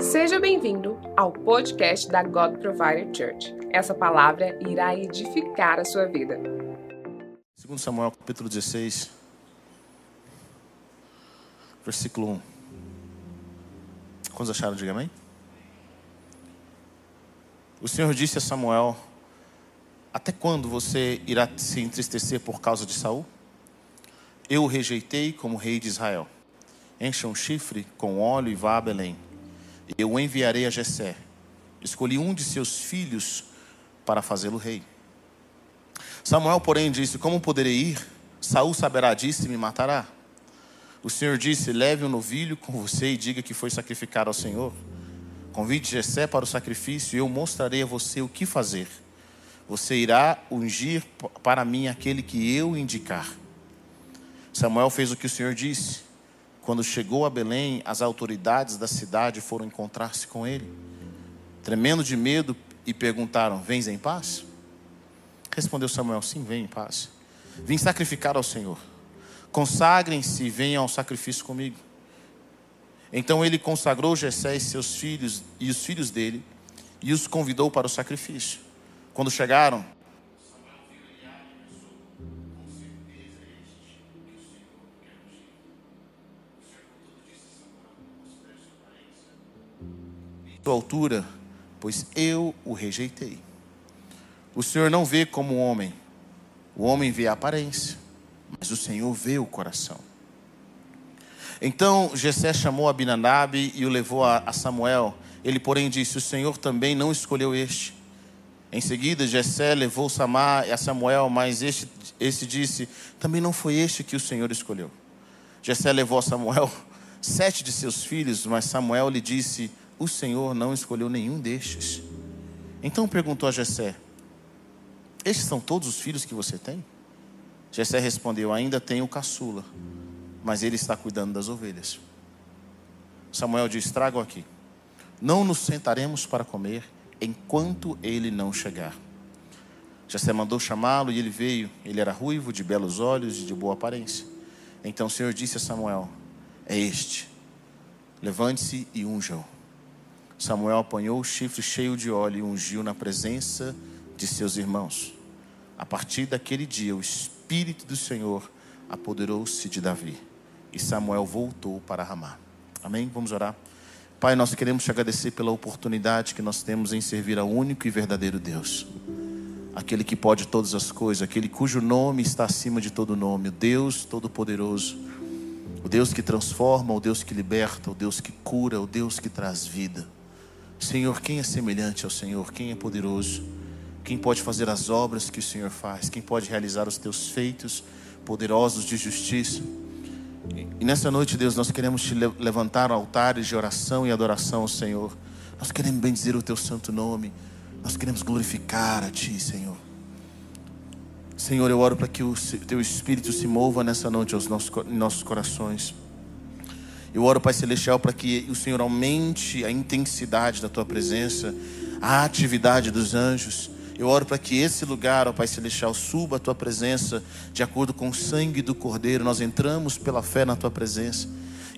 Seja bem-vindo ao podcast da God Provider Church. Essa palavra irá edificar a sua vida. Segundo Samuel, capítulo 16, versículo 1. Quantos acharam? Diga amém. O Senhor disse a Samuel: Até quando você irá se entristecer por causa de Saul? Eu o rejeitei como rei de Israel. Encha um chifre com óleo e vá a Belém. Eu o enviarei a Jessé. Escolhi um de seus filhos para fazê-lo rei. Samuel, porém, disse: Como poderei ir? Saul saberá disso e me matará. O Senhor disse: Leve um novilho com você e diga que foi sacrificado ao Senhor. Convide Jessé para o sacrifício e eu mostrarei a você o que fazer. Você irá ungir para mim aquele que eu indicar. Samuel fez o que o Senhor disse. Quando chegou a Belém, as autoridades da cidade foram encontrar-se com ele, tremendo de medo, e perguntaram: Vens em paz? Respondeu Samuel: Sim, venho em paz. Vim sacrificar ao Senhor. Consagrem-se e venham ao sacrifício comigo. Então ele consagrou Jessé e seus filhos e os filhos dele e os convidou para o sacrifício. Quando chegaram, sua altura, pois eu o rejeitei. O Senhor não vê como um homem, o homem vê a aparência, mas o Senhor vê o coração. Então Jessé chamou Abinadab e o levou a Samuel. Ele, porém, disse: O Senhor também não escolheu este. Em seguida, Jessé levou Samar a Samuel, mas este, este disse: Também não foi este que o Senhor escolheu. Jessé levou a Samuel sete de seus filhos, mas Samuel lhe disse: o Senhor não escolheu nenhum destes. Então perguntou a Jessé: Estes são todos os filhos que você tem? Jessé respondeu: Ainda tenho o caçula, mas ele está cuidando das ovelhas. Samuel disse: Trago aqui. Não nos sentaremos para comer enquanto ele não chegar. Jessé mandou chamá-lo e ele veio. Ele era ruivo, de belos olhos e de boa aparência. Então o Senhor disse a Samuel: É este. Levante-se e unja-o. Samuel apanhou o chifre cheio de óleo e ungiu na presença de seus irmãos. A partir daquele dia, o Espírito do Senhor apoderou-se de Davi. E Samuel voltou para Ramá. Amém? Vamos orar. Pai, nós queremos te agradecer pela oportunidade que nós temos em servir ao único e verdadeiro Deus. Aquele que pode todas as coisas, aquele cujo nome está acima de todo nome, o Deus Todo-Poderoso, o Deus que transforma, o Deus que liberta, o Deus que cura, o Deus que traz vida. Senhor, quem é semelhante ao Senhor? Quem é poderoso? Quem pode fazer as obras que o Senhor faz? Quem pode realizar os teus feitos poderosos de justiça? E nessa noite, Deus, nós queremos te levantar altares de oração e adoração ao Senhor. Nós queremos bendizer o teu santo nome. Nós queremos glorificar a ti, Senhor. Senhor, eu oro para que o teu espírito se mova nessa noite aos nossos, nossos corações. Eu oro, Pai Celestial, para que o Senhor aumente a intensidade da tua presença, a atividade dos anjos. Eu oro para que esse lugar, ó Pai Celestial, suba a tua presença de acordo com o sangue do Cordeiro. Nós entramos pela fé na tua presença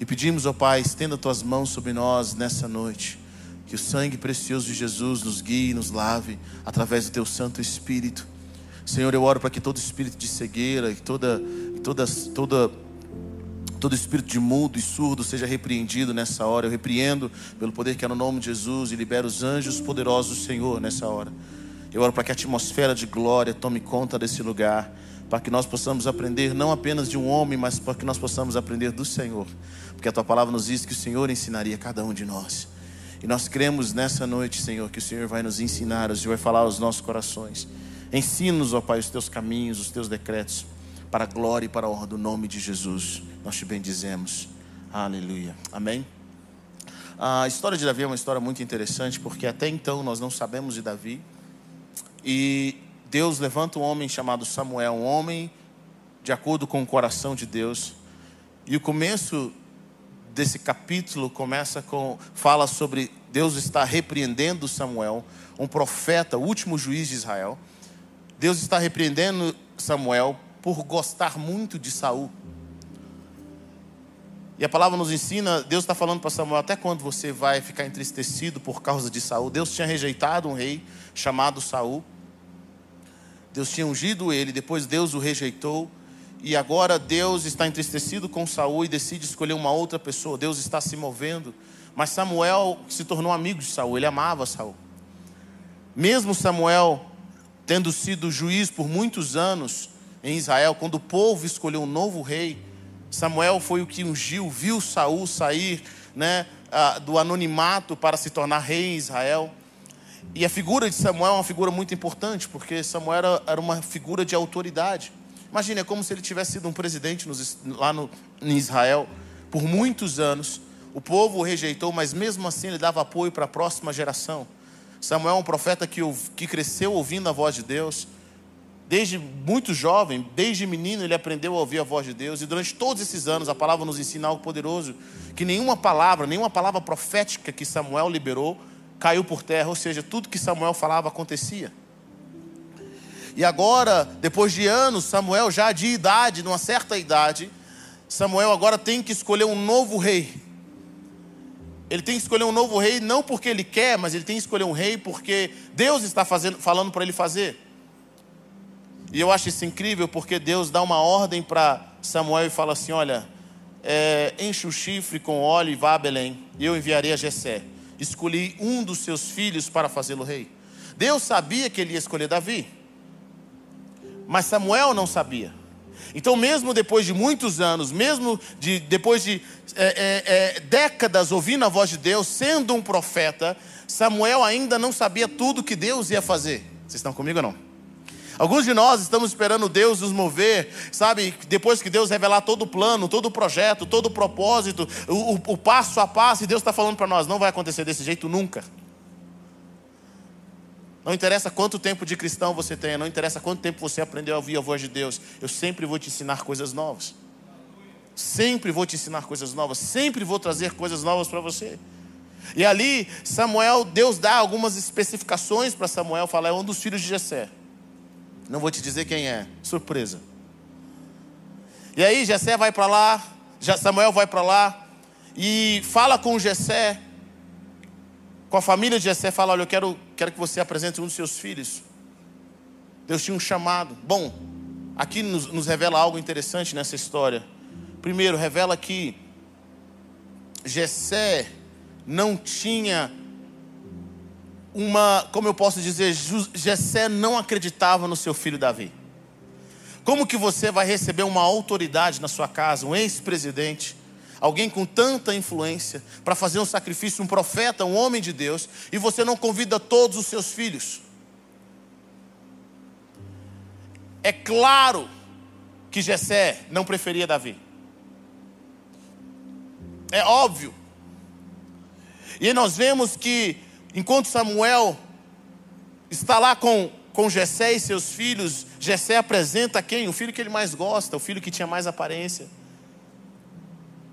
e pedimos, ó Pai, estenda tuas mãos sobre nós nessa noite. Que o sangue precioso de Jesus nos guie nos lave através do teu Santo Espírito. Senhor, eu oro para que todo espírito de cegueira e toda, toda, toda todo espírito de mudo e surdo seja repreendido nessa hora. Eu repreendo pelo poder que é no nome de Jesus e libero os anjos poderosos do Senhor nessa hora. Eu oro para que a atmosfera de glória tome conta desse lugar, para que nós possamos aprender não apenas de um homem, mas para que nós possamos aprender do Senhor, porque a tua palavra nos diz que o Senhor ensinaria cada um de nós. E nós cremos nessa noite, Senhor, que o Senhor vai nos ensinar, o Senhor vai falar aos nossos corações. Ensina-nos, ó Pai, os teus caminhos, os teus decretos para a glória e para a honra do nome de Jesus. Nós te bendizemos. Aleluia. Amém. A história de Davi é uma história muito interessante, porque até então nós não sabemos de Davi. E Deus levanta um homem chamado Samuel, um homem de acordo com o coração de Deus. E o começo desse capítulo começa com fala sobre Deus está repreendendo Samuel, um profeta, o último juiz de Israel. Deus está repreendendo Samuel por gostar muito de Saul. E a palavra nos ensina, Deus está falando para Samuel, até quando você vai ficar entristecido por causa de Saul? Deus tinha rejeitado um rei chamado Saul. Deus tinha ungido ele, depois Deus o rejeitou. E agora Deus está entristecido com Saul e decide escolher uma outra pessoa. Deus está se movendo. Mas Samuel se tornou amigo de Saul, ele amava Saul. Mesmo Samuel tendo sido juiz por muitos anos em Israel, quando o povo escolheu um novo rei, Samuel foi o que ungiu, viu Saul sair né, do anonimato para se tornar rei em Israel. E a figura de Samuel é uma figura muito importante, porque Samuel era, uma figura de autoridade. Imagine, é como se ele tivesse sido um presidente nos, lá no, em Israel por muitos anos. O povo o rejeitou, mas mesmo assim ele dava apoio para a próxima geração. Samuel é um profeta que, que cresceu ouvindo a voz de Deus. Desde muito jovem, desde menino, ele aprendeu a ouvir a voz de Deus. E durante todos esses anos, a palavra nos ensina algo poderoso: que nenhuma palavra, nenhuma palavra profética que Samuel liberou caiu por terra. Ou seja, tudo que Samuel falava acontecia. E agora, depois de anos, Samuel, já de idade, numa certa idade, Samuel agora tem que escolher um novo rei. Ele tem que escolher um novo rei não porque ele quer, mas ele tem que escolher um rei porque Deus está fazendo, falando para ele fazer. E eu acho isso incrível porque Deus dá uma ordem para Samuel e fala assim: Olha, é, enche o chifre com óleo e vá a Belém, e eu enviarei a Jessé. Escolhi um dos seus filhos para fazê-lo rei. Deus sabia que ele ia escolher Davi, mas Samuel não sabia. Então, mesmo depois de muitos anos, mesmo de, depois de é, é, é, décadas ouvindo a voz de Deus, sendo um profeta, Samuel ainda não sabia tudo que Deus ia fazer. Vocês estão comigo ou não? Alguns de nós estamos esperando Deus nos mover, sabe? Depois que Deus revelar todo o plano, todo o projeto, todo o propósito, o, o, o passo a passo, e Deus está falando para nós: não vai acontecer desse jeito nunca. Não interessa quanto tempo de cristão você tenha, não interessa quanto tempo você aprendeu a ouvir a voz de Deus, eu sempre vou te ensinar coisas novas. Sempre vou te ensinar coisas novas, sempre vou trazer coisas novas para você. E ali, Samuel, Deus dá algumas especificações para Samuel, fala, é um dos filhos de Jessé. Não vou te dizer quem é, surpresa. E aí Jessé vai para lá, Samuel vai para lá e fala com Jessé, com a família de Jessé, fala: Olha, eu quero, quero que você apresente um dos seus filhos. Deus tinha um chamado. Bom, aqui nos, nos revela algo interessante nessa história. Primeiro, revela que Jessé não tinha uma, como eu posso dizer, Jessé não acreditava no seu filho Davi. Como que você vai receber uma autoridade na sua casa, um ex-presidente, alguém com tanta influência, para fazer um sacrifício, um profeta, um homem de Deus, e você não convida todos os seus filhos? É claro que Jessé não preferia Davi. É óbvio. E nós vemos que Enquanto Samuel está lá com, com Jessé e seus filhos, Jessé apresenta quem? O filho que ele mais gosta, o filho que tinha mais aparência.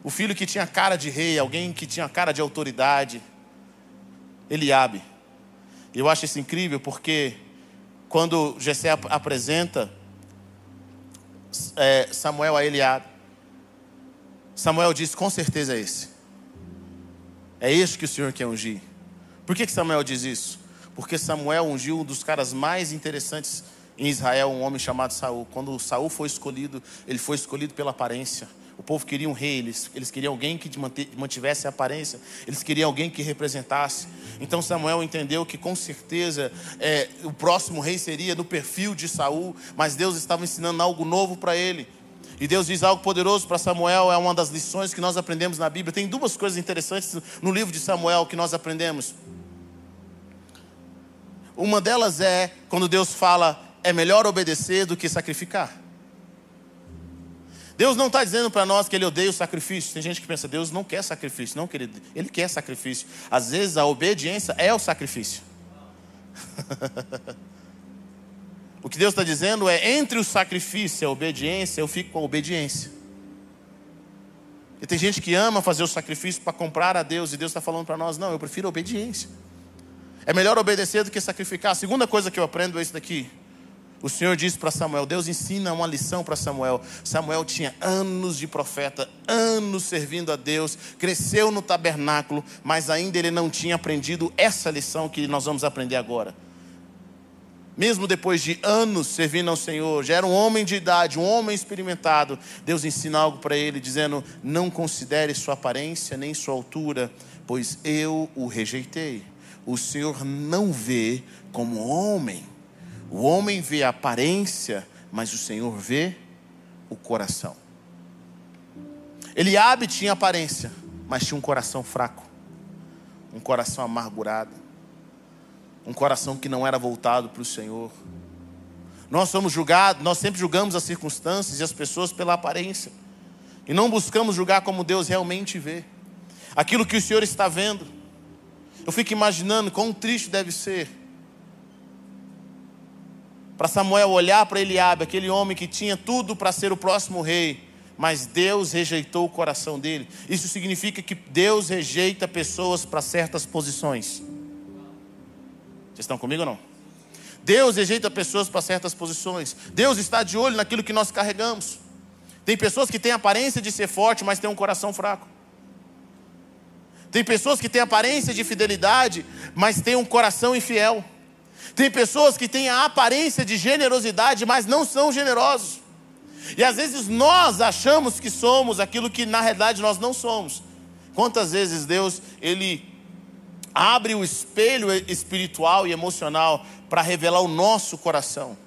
O filho que tinha cara de rei, alguém que tinha cara de autoridade. Eliabe. Eu acho isso incrível porque quando Jessé apresenta é, Samuel a Eliabe, Samuel diz: com certeza é esse. É este que o Senhor quer ungir. Por que, Samuel diz isso? Porque Samuel ungiu um dos caras mais interessantes em Israel, um homem chamado Saul. Quando Saul foi escolhido, ele foi escolhido pela aparência. O povo queria um rei, eles, eles queriam alguém que mantivesse a aparência, eles queriam alguém que representasse. Então Samuel entendeu que com certeza é, o próximo rei seria do perfil de Saul, mas Deus estava ensinando algo novo para ele. E Deus diz algo poderoso para Samuel, é uma das lições que nós aprendemos na Bíblia. Tem duas coisas interessantes no livro de Samuel que nós aprendemos. Uma delas é quando Deus fala: é melhor obedecer do que sacrificar. Deus não está dizendo para nós que Ele odeia o sacrifício. Tem gente que pensa, Deus não quer sacrifício. Não, querido, Ele quer sacrifício. Às vezes a obediência é o sacrifício. o que Deus está dizendo é: entre o sacrifício e a obediência, eu fico com a obediência. E tem gente que ama fazer o sacrifício para comprar a Deus, e Deus está falando para nós: não, eu prefiro a obediência. É melhor obedecer do que sacrificar. A segunda coisa que eu aprendo é isso daqui. O Senhor disse para Samuel: Deus ensina uma lição para Samuel. Samuel tinha anos de profeta, anos servindo a Deus, cresceu no tabernáculo, mas ainda ele não tinha aprendido essa lição que nós vamos aprender agora. Mesmo depois de anos servindo ao Senhor, já era um homem de idade, um homem experimentado. Deus ensina algo para ele, dizendo: Não considere sua aparência nem sua altura, pois eu o rejeitei. O Senhor não vê como homem o homem vê a aparência, mas o Senhor vê o coração. Eliabe tinha aparência, mas tinha um coração fraco, um coração amargurado, um coração que não era voltado para o Senhor. Nós somos julgados, nós sempre julgamos as circunstâncias e as pessoas pela aparência. E não buscamos julgar como Deus realmente vê. Aquilo que o Senhor está vendo. Eu fico imaginando quão triste deve ser para Samuel olhar para Eliabe, aquele homem que tinha tudo para ser o próximo rei, mas Deus rejeitou o coração dele. Isso significa que Deus rejeita pessoas para certas posições. Estão comigo ou não? Deus rejeita pessoas para certas posições. Deus está de olho naquilo que nós carregamos. Tem pessoas que têm aparência de ser forte, mas têm um coração fraco. Tem pessoas que têm aparência de fidelidade, mas têm um coração infiel. Tem pessoas que têm a aparência de generosidade, mas não são generosos. E às vezes nós achamos que somos aquilo que na realidade nós não somos. Quantas vezes Deus, Ele abre o espelho espiritual e emocional para revelar o nosso coração.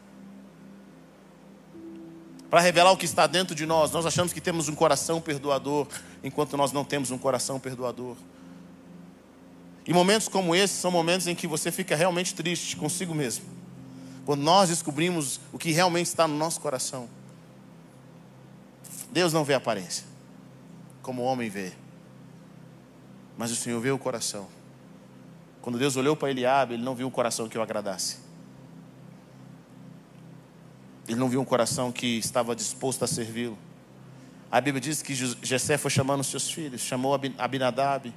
Para revelar o que está dentro de nós. Nós achamos que temos um coração perdoador, enquanto nós não temos um coração perdoador. E momentos como esse são momentos em que você fica realmente triste consigo mesmo. Quando nós descobrimos o que realmente está no nosso coração. Deus não vê a aparência, como o homem vê. Mas o Senhor vê o coração. Quando Deus olhou para Eliabe, ele não viu um coração que o agradasse. Ele não viu um coração que estava disposto a servi-lo. A Bíblia diz que Jessé foi chamando seus filhos, chamou Abinadab,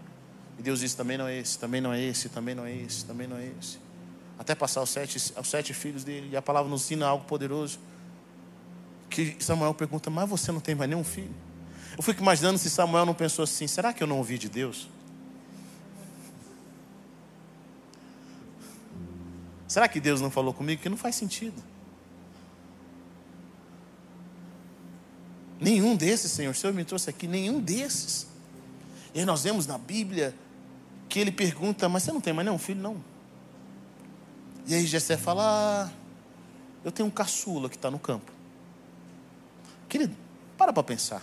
e Deus disse: também não é esse, também não é esse, também não é esse, também não é esse. Até passar os sete, os sete filhos dele. E a palavra nos ensina algo poderoso. Que Samuel pergunta: Mas você não tem mais nenhum filho? Eu fico imaginando se Samuel não pensou assim: será que eu não ouvi de Deus? Será que Deus não falou comigo? Que não faz sentido. Nenhum desses, Senhor, o Senhor me trouxe aqui, nenhum desses. E nós vemos na Bíblia que ele pergunta, mas você não tem mais nenhum filho, não? E aí Jessé fala, ah, eu tenho um caçula que está no campo. Querido, para para pensar.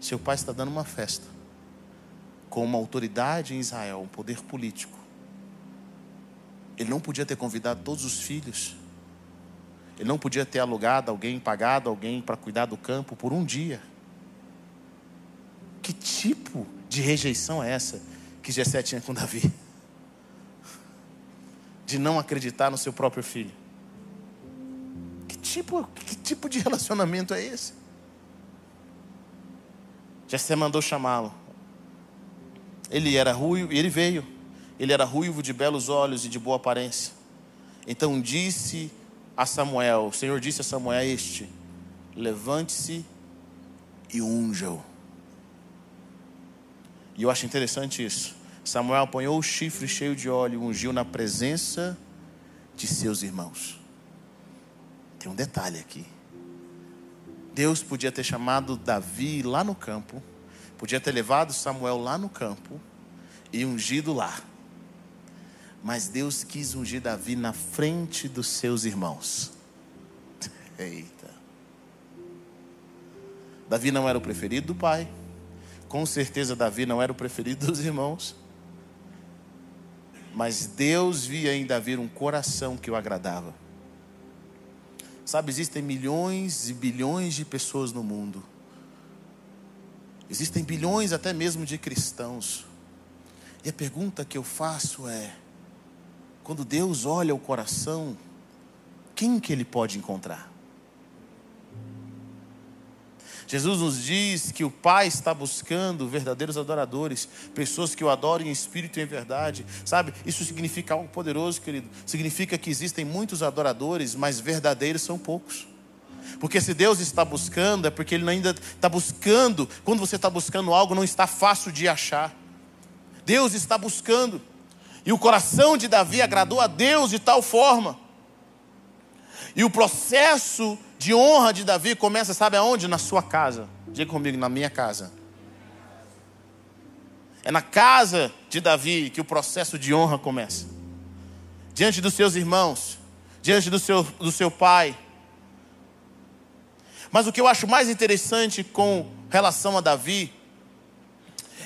Seu pai está dando uma festa com uma autoridade em Israel, um poder político. Ele não podia ter convidado todos os filhos. Ele não podia ter alugado alguém, pagado alguém para cuidar do campo por um dia. Que tipo de rejeição é essa que Jessé tinha com Davi. De não acreditar no seu próprio filho. Que tipo, que tipo de relacionamento é esse? Jessé mandou chamá-lo. Ele era ruivo, e ele veio. Ele era ruivo de belos olhos e de boa aparência. Então disse a Samuel, o Senhor disse a Samuel este: Levante-se e unja-o. E eu acho interessante isso. Samuel apanhou o chifre cheio de óleo e ungiu na presença de seus irmãos. Tem um detalhe aqui. Deus podia ter chamado Davi lá no campo, podia ter levado Samuel lá no campo e ungido lá. Mas Deus quis ungir Davi na frente dos seus irmãos. Eita. Davi não era o preferido do pai. Com certeza, Davi não era o preferido dos irmãos. Mas Deus via em Davi um coração que o agradava. Sabe, existem milhões e bilhões de pessoas no mundo. Existem bilhões até mesmo de cristãos. E a pergunta que eu faço é: quando Deus olha o coração, quem que ele pode encontrar? Jesus nos diz que o Pai está buscando verdadeiros adoradores, pessoas que o adorem em espírito e em verdade. Sabe? Isso significa algo poderoso, querido. Significa que existem muitos adoradores, mas verdadeiros são poucos. Porque se Deus está buscando, é porque Ele ainda está buscando. Quando você está buscando algo, não está fácil de achar. Deus está buscando. E o coração de Davi agradou a Deus de tal forma. E o processo de honra de Davi começa, sabe aonde? Na sua casa. Diga comigo, na minha casa. É na casa de Davi que o processo de honra começa. Diante dos seus irmãos, diante do seu, do seu pai. Mas o que eu acho mais interessante com relação a Davi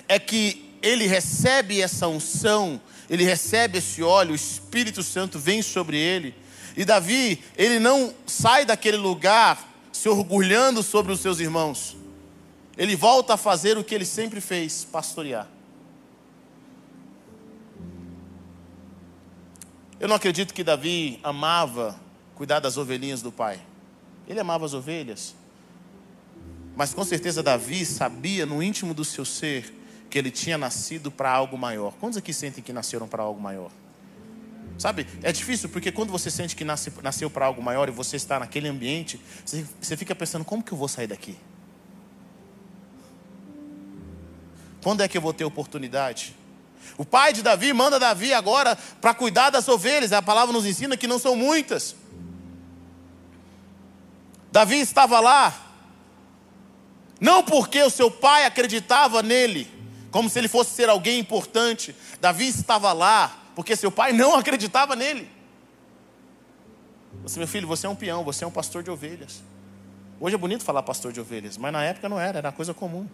é que ele recebe essa unção, ele recebe esse óleo, o Espírito Santo vem sobre ele e Davi, ele não sai daquele lugar se orgulhando sobre os seus irmãos. Ele volta a fazer o que ele sempre fez: pastorear. Eu não acredito que Davi amava cuidar das ovelhinhas do pai. Ele amava as ovelhas. Mas com certeza Davi sabia no íntimo do seu ser que ele tinha nascido para algo maior. Quantos aqui sentem que nasceram para algo maior? Sabe, é difícil porque quando você sente que nasce, nasceu para algo maior e você está naquele ambiente, você, você fica pensando: como que eu vou sair daqui? Quando é que eu vou ter oportunidade? O pai de Davi manda Davi agora para cuidar das ovelhas. A palavra nos ensina que não são muitas. Davi estava lá, não porque o seu pai acreditava nele, como se ele fosse ser alguém importante. Davi estava lá porque seu pai não acreditava nele. Você, meu filho, você é um peão, você é um pastor de ovelhas. Hoje é bonito falar pastor de ovelhas, mas na época não era, era coisa comum.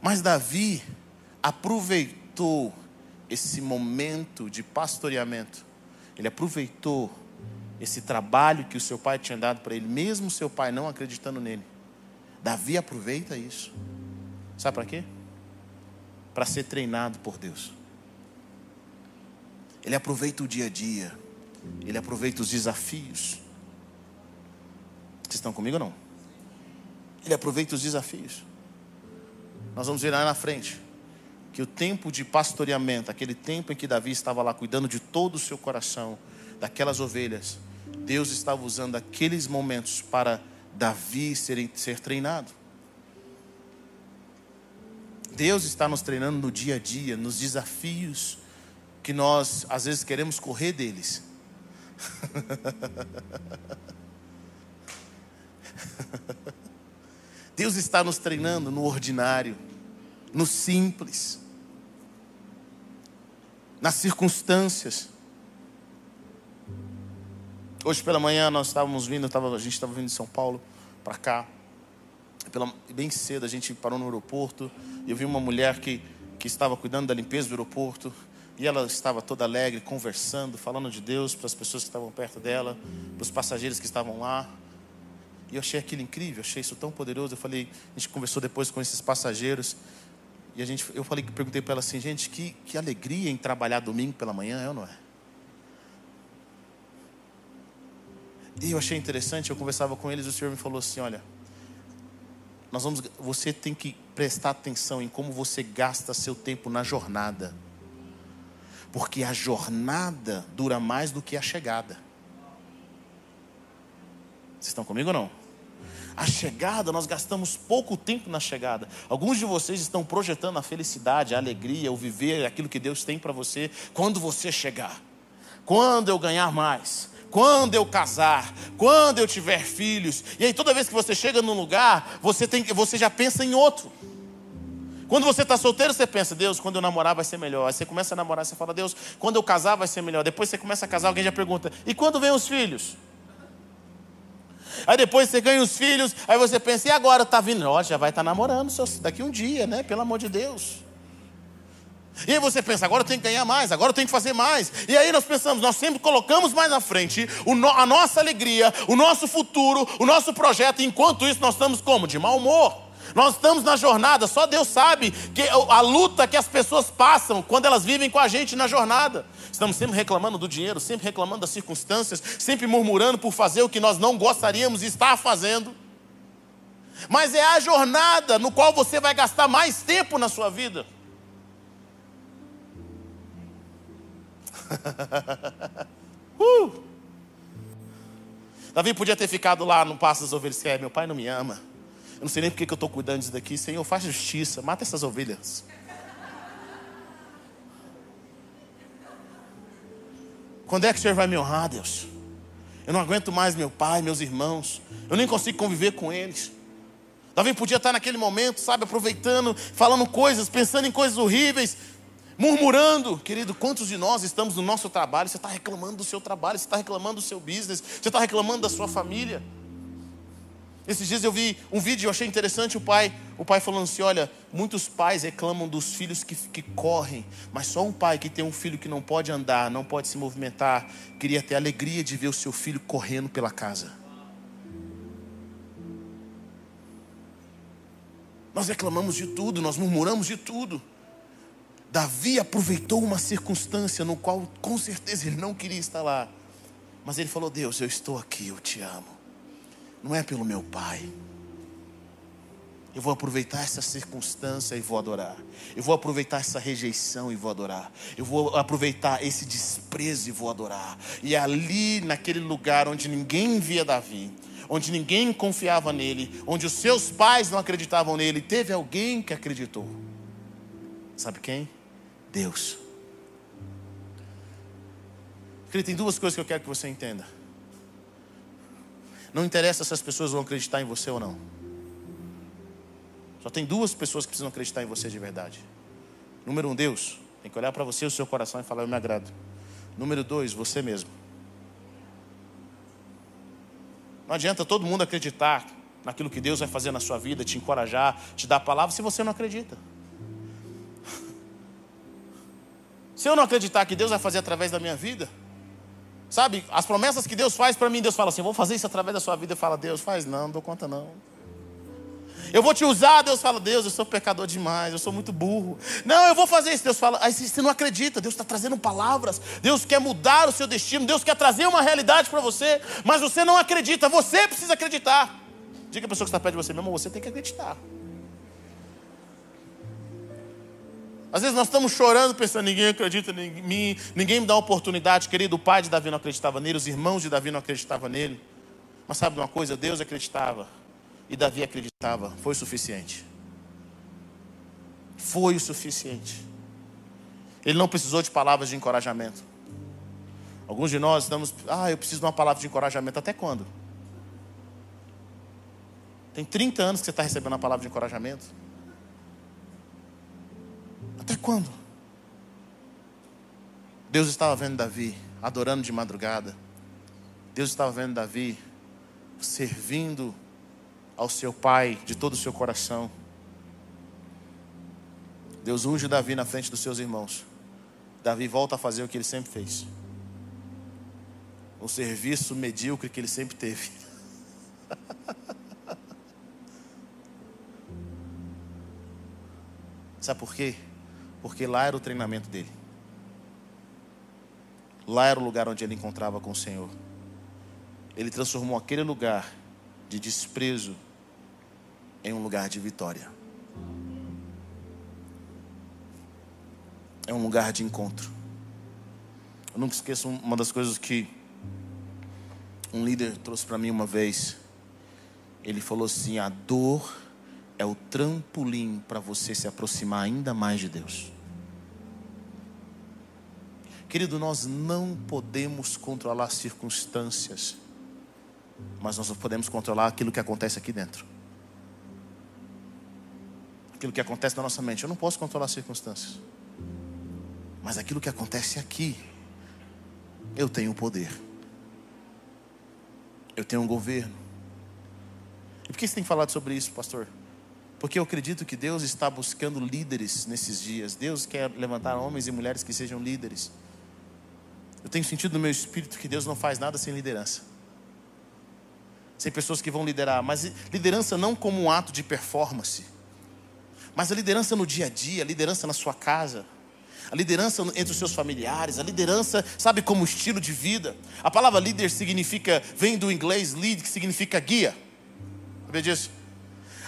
Mas Davi aproveitou esse momento de pastoreamento. Ele aproveitou esse trabalho que o seu pai tinha dado para ele, mesmo seu pai não acreditando nele. Davi aproveita isso. Sabe para quê? para ser treinado por Deus. Ele aproveita o dia a dia, ele aproveita os desafios. Vocês estão comigo ou não? Ele aproveita os desafios. Nós vamos ver lá na frente que o tempo de pastoreamento, aquele tempo em que Davi estava lá cuidando de todo o seu coração, daquelas ovelhas, Deus estava usando aqueles momentos para Davi ser, ser treinado. Deus está nos treinando no dia a dia, nos desafios que nós às vezes queremos correr deles. Deus está nos treinando no ordinário, no simples, nas circunstâncias. Hoje pela manhã nós estávamos vindo, a gente estava vindo de São Paulo para cá pela, bem cedo a gente parou no aeroporto e eu vi uma mulher que, que estava cuidando da limpeza do aeroporto e ela estava toda alegre, conversando, falando de Deus para as pessoas que estavam perto dela, para os passageiros que estavam lá. E eu achei aquilo incrível, achei isso tão poderoso. Eu falei, a gente conversou depois com esses passageiros e a gente, eu falei, perguntei para ela assim, gente, que, que alegria em trabalhar domingo pela manhã, é ou não é? E eu achei interessante, eu conversava com eles, o Senhor me falou assim, olha, nós vamos, você tem que prestar atenção em como você gasta seu tempo na jornada. Porque a jornada dura mais do que a chegada. Vocês estão comigo ou não? A chegada, nós gastamos pouco tempo na chegada. Alguns de vocês estão projetando a felicidade, a alegria, o viver, aquilo que Deus tem para você quando você chegar. Quando eu ganhar mais, quando eu casar, quando eu tiver filhos. E aí toda vez que você chega num lugar, você, tem, você já pensa em outro. Quando você está solteiro, você pensa, Deus, quando eu namorar vai ser melhor. Aí você começa a namorar, você fala, Deus, quando eu casar vai ser melhor. Depois você começa a casar, alguém já pergunta, e quando vem os filhos? Aí depois você ganha os filhos, aí você pensa, e agora está vindo? Ó, já vai estar tá namorando, daqui um dia, né? Pelo amor de Deus. E aí você pensa, agora eu tenho que ganhar mais, agora eu tenho que fazer mais. E aí nós pensamos, nós sempre colocamos mais à frente a nossa alegria, o nosso futuro, o nosso projeto. Enquanto isso nós estamos como? De mau humor. Nós estamos na jornada, só Deus sabe que a luta que as pessoas passam quando elas vivem com a gente na jornada. Estamos sempre reclamando do dinheiro, sempre reclamando das circunstâncias, sempre murmurando por fazer o que nós não gostaríamos de estar fazendo. Mas é a jornada no qual você vai gastar mais tempo na sua vida. uh! Davi podia ter ficado lá no passo das ovelhas, que é, meu pai não me ama. Eu não sei nem porque que eu estou cuidando disso daqui. Senhor, faz justiça, mata essas ovelhas. Quando é que o Senhor vai me honrar, Deus? Eu não aguento mais meu pai, meus irmãos. Eu nem consigo conviver com eles. Davi podia estar naquele momento, sabe, aproveitando, falando coisas, pensando em coisas horríveis, murmurando. Querido, quantos de nós estamos no nosso trabalho? Você está reclamando do seu trabalho, você está reclamando do seu business, você está reclamando da sua família. Esses dias eu vi um vídeo, eu achei interessante o pai, o pai falando assim, olha, muitos pais reclamam dos filhos que, que correm, mas só um pai que tem um filho que não pode andar, não pode se movimentar, queria ter a alegria de ver o seu filho correndo pela casa. Nós reclamamos de tudo, nós murmuramos de tudo. Davi aproveitou uma circunstância no qual com certeza ele não queria estar lá. Mas ele falou: Deus, eu estou aqui, eu te amo não é pelo meu pai. Eu vou aproveitar essa circunstância e vou adorar. Eu vou aproveitar essa rejeição e vou adorar. Eu vou aproveitar esse desprezo e vou adorar. E ali, naquele lugar onde ninguém via Davi, onde ninguém confiava nele, onde os seus pais não acreditavam nele, teve alguém que acreditou. Sabe quem? Deus. Tem duas coisas que eu quero que você entenda. Não interessa se as pessoas vão acreditar em você ou não. Só tem duas pessoas que precisam acreditar em você de verdade. Número um, Deus. Tem que olhar para você, o seu coração e falar: Eu me agrado. Número dois, você mesmo. Não adianta todo mundo acreditar naquilo que Deus vai fazer na sua vida, te encorajar, te dar a palavra, se você não acredita. Se eu não acreditar que Deus vai fazer através da minha vida, Sabe, as promessas que Deus faz para mim, Deus fala assim: vou fazer isso através da sua vida. Eu falo, Deus, faz não, não dou conta não. Eu vou te usar, Deus fala, Deus, eu sou pecador demais, eu sou muito burro. Não, eu vou fazer isso. Deus fala, aí você não acredita, Deus está trazendo palavras, Deus quer mudar o seu destino, Deus quer trazer uma realidade para você, mas você não acredita, você precisa acreditar. Diga a pessoa que está perto de você, meu irmão, você tem que acreditar. Às vezes nós estamos chorando, pensando, ninguém acredita em mim, ninguém me dá oportunidade. Querido, o pai de Davi não acreditava nele, os irmãos de Davi não acreditavam nele. Mas sabe de uma coisa? Deus acreditava e Davi acreditava. Foi o suficiente. Foi o suficiente. Ele não precisou de palavras de encorajamento. Alguns de nós estamos, ah, eu preciso de uma palavra de encorajamento. Até quando? Tem 30 anos que você está recebendo uma palavra de encorajamento. Até quando? Deus estava vendo Davi adorando de madrugada. Deus estava vendo Davi servindo ao seu pai de todo o seu coração. Deus unge Davi na frente dos seus irmãos. Davi volta a fazer o que ele sempre fez. O serviço medíocre que ele sempre teve. Sabe por quê? Porque lá era o treinamento dele. Lá era o lugar onde ele encontrava com o Senhor. Ele transformou aquele lugar de desprezo em um lugar de vitória. É um lugar de encontro. Eu nunca esqueço uma das coisas que um líder trouxe para mim uma vez. Ele falou assim: a dor é o trampolim para você se aproximar ainda mais de Deus. Querido, nós não podemos controlar circunstâncias, mas nós podemos controlar aquilo que acontece aqui dentro. Aquilo que acontece na nossa mente. Eu não posso controlar circunstâncias, mas aquilo que acontece aqui, eu tenho poder. Eu tenho um governo. E por que você tem falado sobre isso, pastor? Porque eu acredito que Deus está buscando líderes nesses dias. Deus quer levantar homens e mulheres que sejam líderes. Eu tenho sentido no meu espírito que Deus não faz nada sem liderança. sem pessoas que vão liderar, mas liderança não como um ato de performance, mas a liderança no dia a dia, a liderança na sua casa, a liderança entre os seus familiares, a liderança, sabe, como estilo de vida. A palavra líder significa, vem do inglês lead, que significa guia. Sabia disso?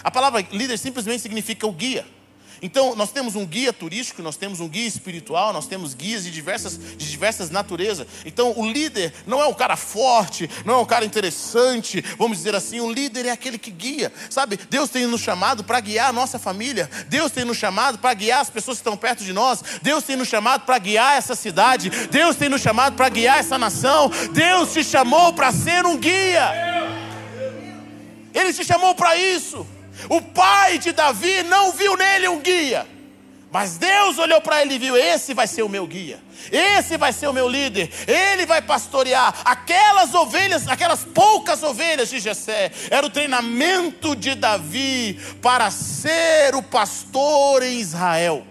A palavra líder simplesmente significa o guia. Então, nós temos um guia turístico, nós temos um guia espiritual, nós temos guias de diversas, de diversas naturezas. Então, o líder não é um cara forte, não é um cara interessante, vamos dizer assim. O líder é aquele que guia, sabe? Deus tem nos chamado para guiar a nossa família, Deus tem nos chamado para guiar as pessoas que estão perto de nós, Deus tem nos chamado para guiar essa cidade, Deus tem nos chamado para guiar essa nação. Deus te chamou para ser um guia, Ele te chamou para isso. O pai de Davi não viu nele um guia. Mas Deus olhou para ele e viu: esse vai ser o meu guia, esse vai ser o meu líder, ele vai pastorear aquelas ovelhas, aquelas poucas ovelhas de Jessé. Era o treinamento de Davi para ser o pastor em Israel.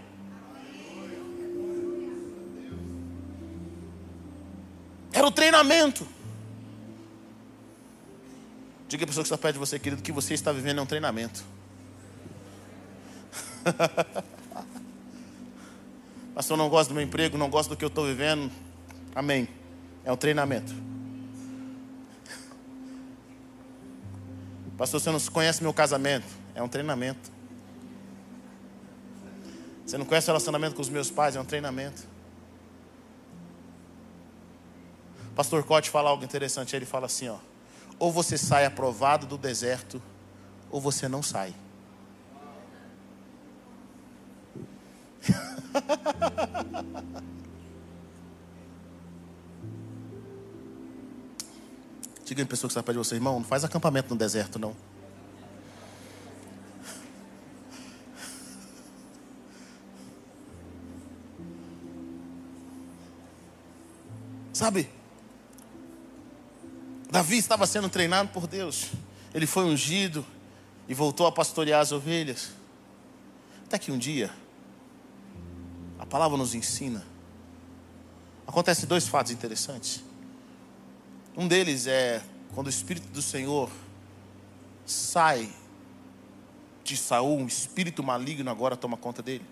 Era o treinamento. Diga a pessoa que está perto de você, querido, que você está vivendo é um treinamento. Pastor, não gosto do meu emprego, não gosto do que eu estou vivendo. Amém. É um treinamento. Pastor, você não conhece meu casamento. É um treinamento. Você não conhece o relacionamento com os meus pais. É um treinamento. Pastor Cote fala algo interessante. Ele fala assim: ó, ou você sai aprovado do deserto, ou você não sai. Diga em pessoa que está perto de você, irmão, não faz acampamento no deserto, não. Sabe? Davi estava sendo treinado por Deus. Ele foi ungido e voltou a pastorear as ovelhas. Até que um dia, a palavra nos ensina. Acontece dois fatos interessantes. Um deles é quando o Espírito do Senhor sai de Saul, um espírito maligno agora toma conta dele.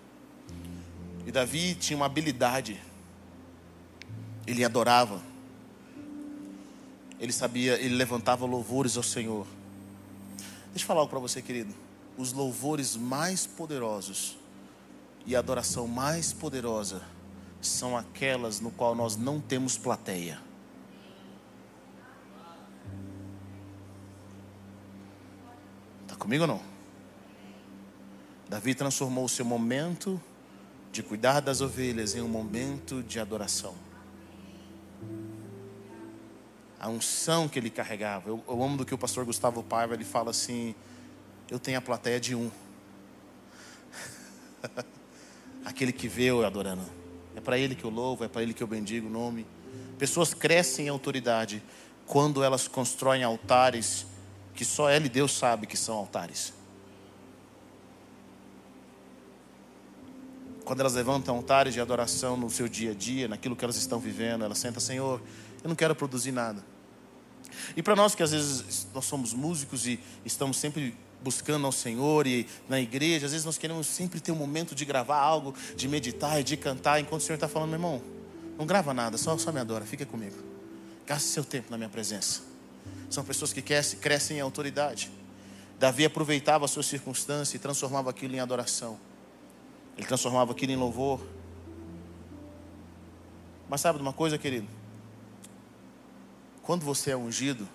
E Davi tinha uma habilidade. Ele adorava ele sabia, ele levantava louvores ao Senhor. Deixa eu falar algo para você, querido. Os louvores mais poderosos e a adoração mais poderosa são aquelas no qual nós não temos plateia. Está comigo ou não? Davi transformou o seu momento de cuidar das ovelhas em um momento de adoração a unção que ele carregava. Eu, eu amo do que o pastor Gustavo Paiva ele fala assim: eu tenho a plateia de um. Aquele que vê eu adorando. É para ele que eu louvo, é para ele que eu bendigo o nome. Pessoas crescem em autoridade quando elas constroem altares que só ele e Deus sabe que são altares. Quando elas levantam altares de adoração no seu dia a dia, naquilo que elas estão vivendo, elas sentam, Senhor, eu não quero produzir nada. E para nós que às vezes nós somos músicos e estamos sempre buscando ao Senhor e na igreja, às vezes nós queremos sempre ter um momento de gravar algo, de meditar e de cantar, enquanto o Senhor está falando, meu irmão, não grava nada, só, só me adora, fica comigo. Gaste seu tempo na minha presença. São pessoas que crescem, em autoridade. Davi aproveitava a sua circunstância e transformava aquilo em adoração. Ele transformava aquilo em louvor. Mas sabe de uma coisa, querido? Quando você é ungido,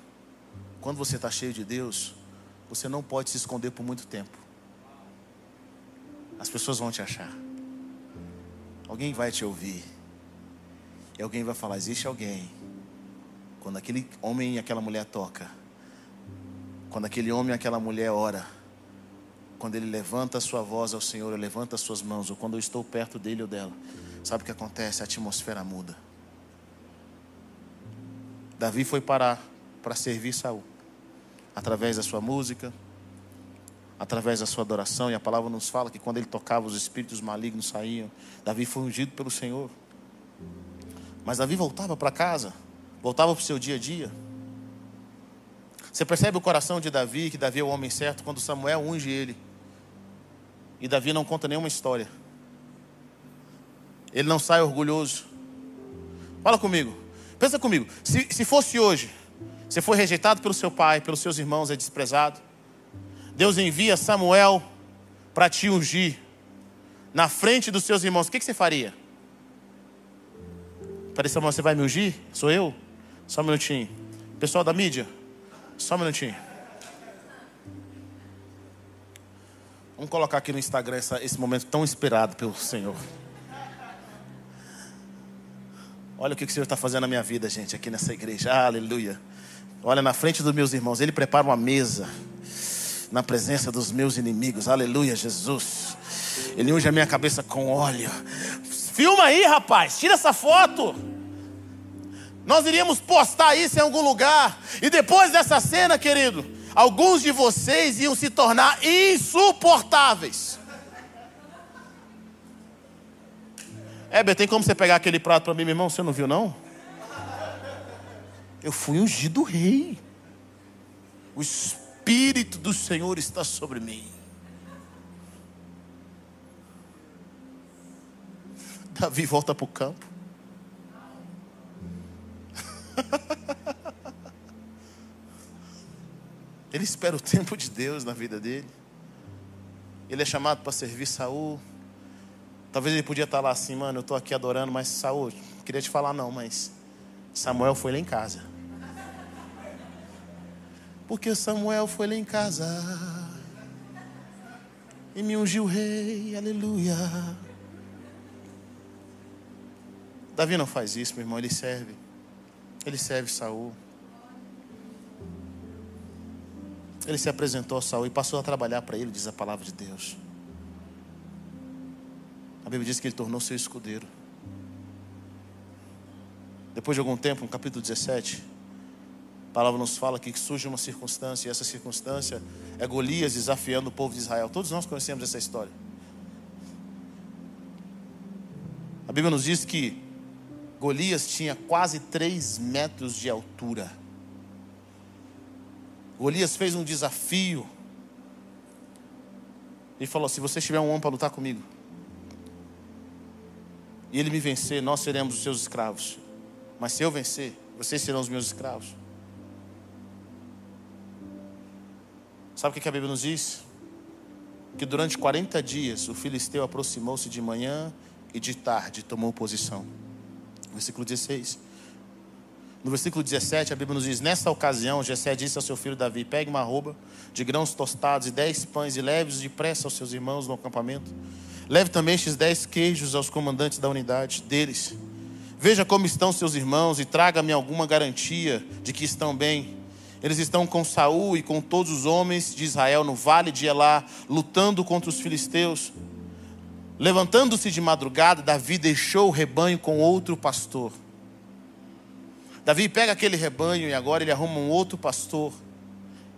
quando você está cheio de Deus, você não pode se esconder por muito tempo. As pessoas vão te achar. Alguém vai te ouvir. E alguém vai falar: existe alguém. Quando aquele homem e aquela mulher toca, quando aquele homem e aquela mulher ora, quando ele levanta a sua voz ao Senhor, levanta as suas mãos, ou quando eu estou perto dele ou dela, sabe o que acontece? A atmosfera muda. Davi foi parar para servir Saul. Através da sua música, através da sua adoração, e a palavra nos fala que quando ele tocava, os espíritos malignos saíam. Davi foi ungido pelo Senhor. Mas Davi voltava para casa, voltava para o seu dia a dia. Você percebe o coração de Davi, que Davi é o homem certo, quando Samuel unge ele. E Davi não conta nenhuma história. Ele não sai orgulhoso. Fala comigo. Pensa comigo. Se, se fosse hoje, você foi rejeitado pelo seu pai, pelos seus irmãos, é desprezado. Deus envia Samuel para te ungir na frente dos seus irmãos. O que, que você faria? Falei, Samuel, você vai me ungir? Sou eu? Só um minutinho. Pessoal da mídia, só um minutinho. Vamos colocar aqui no Instagram esse momento tão esperado pelo Senhor. Olha o que o Senhor está fazendo na minha vida, gente, aqui nessa igreja. Aleluia. Olha na frente dos meus irmãos. Ele prepara uma mesa na presença dos meus inimigos. Aleluia, Jesus. Ele unge a minha cabeça com óleo. Filma aí, rapaz. Tira essa foto. Nós iríamos postar isso em algum lugar. E depois dessa cena, querido, alguns de vocês iam se tornar insuportáveis. Heber, tem como você pegar aquele prato para mim, meu irmão? Você não viu, não? Eu fui ungido rei. O Espírito do Senhor está sobre mim. Davi volta para o campo. Ele espera o tempo de Deus na vida dele. Ele é chamado para servir Saul. Talvez ele podia estar lá assim, mano, eu estou aqui adorando, mas não queria te falar não, mas Samuel foi lá em casa. Porque Samuel foi lá em casa e me ungiu rei, aleluia. Davi não faz isso, meu irmão, ele serve. Ele serve Saul. Ele se apresentou a Saul e passou a trabalhar para ele, diz a palavra de Deus. A Bíblia diz que ele tornou seu escudeiro. Depois de algum tempo, no capítulo 17, a palavra nos fala que surge uma circunstância, e essa circunstância é Golias desafiando o povo de Israel. Todos nós conhecemos essa história. A Bíblia nos diz que Golias tinha quase 3 metros de altura. Golias fez um desafio. E falou: Se você tiver um homem para lutar comigo, e ele me vencer, nós seremos os seus escravos. Mas se eu vencer, vocês serão os meus escravos. Sabe o que a Bíblia nos diz? Que durante 40 dias o filisteu aproximou-se de manhã e de tarde tomou posição. Versículo 16. No versículo 17, a Bíblia nos diz: Nessa ocasião, Jessé disse ao seu filho Davi: Pegue uma roupa de grãos tostados e dez pães e leve-os depressa aos seus irmãos no acampamento. Leve também estes dez queijos aos comandantes da unidade deles. Veja como estão seus irmãos e traga-me alguma garantia de que estão bem. Eles estão com Saul e com todos os homens de Israel no vale de Elá, lutando contra os filisteus. Levantando-se de madrugada, Davi deixou o rebanho com outro pastor. Davi pega aquele rebanho e agora ele arruma um outro pastor.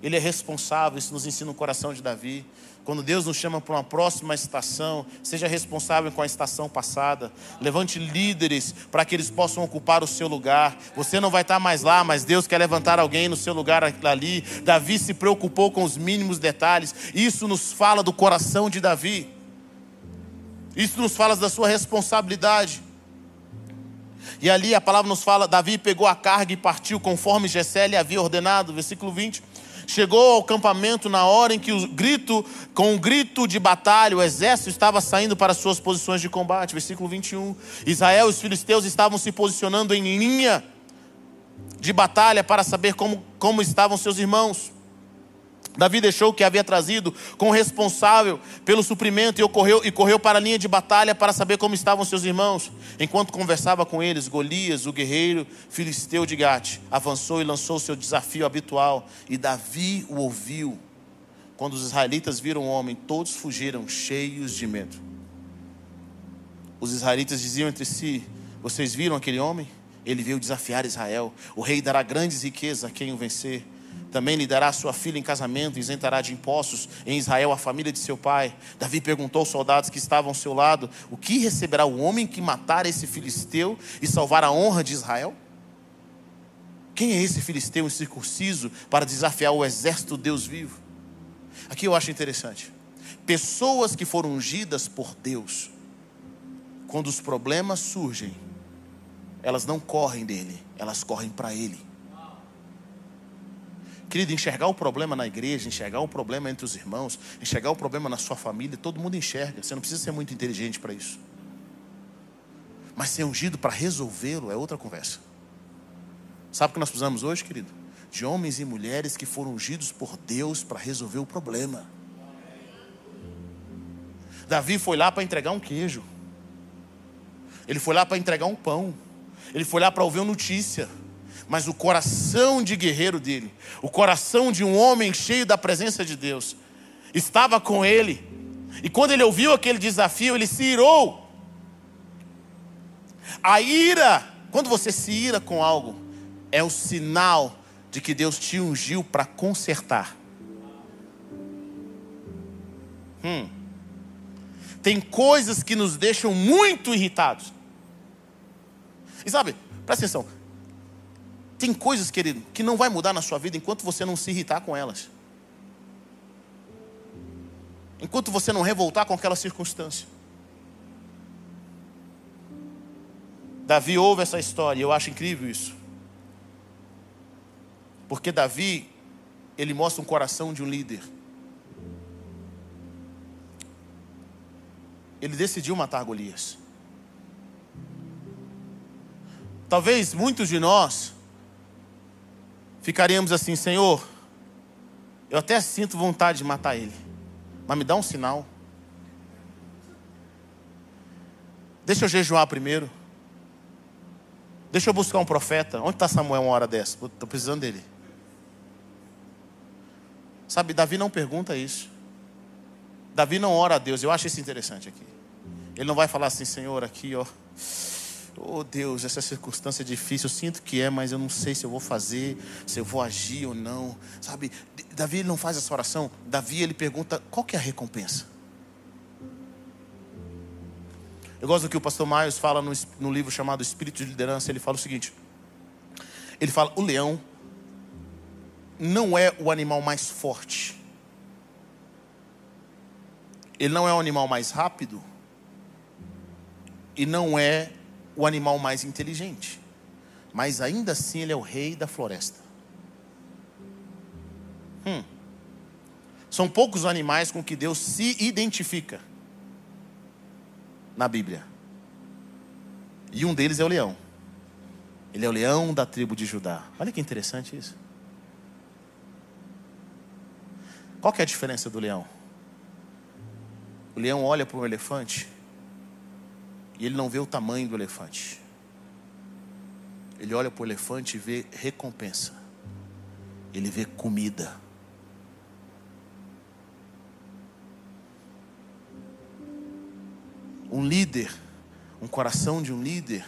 Ele é responsável, isso nos ensina o coração de Davi. Quando Deus nos chama para uma próxima estação, seja responsável com a estação passada. Levante líderes para que eles possam ocupar o seu lugar. Você não vai estar mais lá, mas Deus quer levantar alguém no seu lugar ali. Davi se preocupou com os mínimos detalhes. Isso nos fala do coração de Davi. Isso nos fala da sua responsabilidade. E ali a palavra nos fala: Davi pegou a carga e partiu conforme Gessé lhe havia ordenado. Versículo 20. Chegou ao campamento na hora em que o grito, com um grito de batalha, o exército estava saindo para suas posições de combate. Versículo 21. Israel e os filisteus estavam se posicionando em linha de batalha para saber como, como estavam seus irmãos. Davi deixou o que havia trazido com o responsável pelo suprimento e, ocorreu, e correu para a linha de batalha para saber como estavam seus irmãos. Enquanto conversava com eles, Golias, o guerreiro filisteu de Gate, avançou e lançou seu desafio habitual. E Davi o ouviu. Quando os israelitas viram o homem, todos fugiram cheios de medo. Os israelitas diziam entre si: Vocês viram aquele homem? Ele veio desafiar Israel. O rei dará grandes riquezas a quem o vencer. Também lhe dará sua filha em casamento, isentará de impostos em Israel a família de seu pai. Davi perguntou aos soldados que estavam ao seu lado: O que receberá o homem que matar esse filisteu e salvar a honra de Israel? Quem é esse filisteu incircunciso para desafiar o exército Deus vivo? Aqui eu acho interessante. Pessoas que foram ungidas por Deus, quando os problemas surgem, elas não correm dele, elas correm para ele. Querido, enxergar o problema na igreja, enxergar o problema entre os irmãos, enxergar o problema na sua família, todo mundo enxerga. Você não precisa ser muito inteligente para isso. Mas ser ungido para resolvê-lo é outra conversa. Sabe o que nós precisamos hoje, querido? De homens e mulheres que foram ungidos por Deus para resolver o problema. Davi foi lá para entregar um queijo. Ele foi lá para entregar um pão. Ele foi lá para ouvir uma notícia mas o coração de guerreiro dele, o coração de um homem cheio da presença de Deus, estava com ele. E quando ele ouviu aquele desafio, ele se irou. A ira, quando você se ira com algo, é o sinal de que Deus te ungiu para consertar. Hum. Tem coisas que nos deixam muito irritados. E sabe, presta atenção, tem coisas, querido, que não vai mudar na sua vida enquanto você não se irritar com elas. Enquanto você não revoltar com aquela circunstância. Davi ouve essa história, e eu acho incrível isso. Porque Davi, ele mostra um coração de um líder. Ele decidiu matar Golias. Talvez muitos de nós ficaríamos assim: Senhor, eu até sinto vontade de matar ele, mas me dá um sinal. Deixa eu jejuar primeiro. Deixa eu buscar um profeta. Onde está Samuel uma hora dessa? Estou precisando dele. Sabe, Davi não pergunta isso. Davi não ora a Deus. Eu acho isso interessante aqui. Ele não vai falar assim, Senhor, aqui, ó. Oh Deus, essa circunstância é difícil, eu sinto que é, mas eu não sei se eu vou fazer, se eu vou agir ou não. Sabe, Davi não faz essa oração. Davi ele pergunta: qual que é a recompensa? Eu gosto do que o pastor Maios fala no, no livro chamado Espírito de Liderança. Ele fala o seguinte: ele fala, o leão não é o animal mais forte, ele não é o animal mais rápido, e não é o animal mais inteligente, mas ainda assim ele é o rei da floresta. Hum. São poucos os animais com que Deus se identifica na Bíblia. E um deles é o leão. Ele é o leão da tribo de Judá. Olha que interessante isso. Qual que é a diferença do leão? O leão olha para um elefante e ele não vê o tamanho do elefante. Ele olha para o elefante e vê recompensa. Ele vê comida. Um líder, um coração de um líder,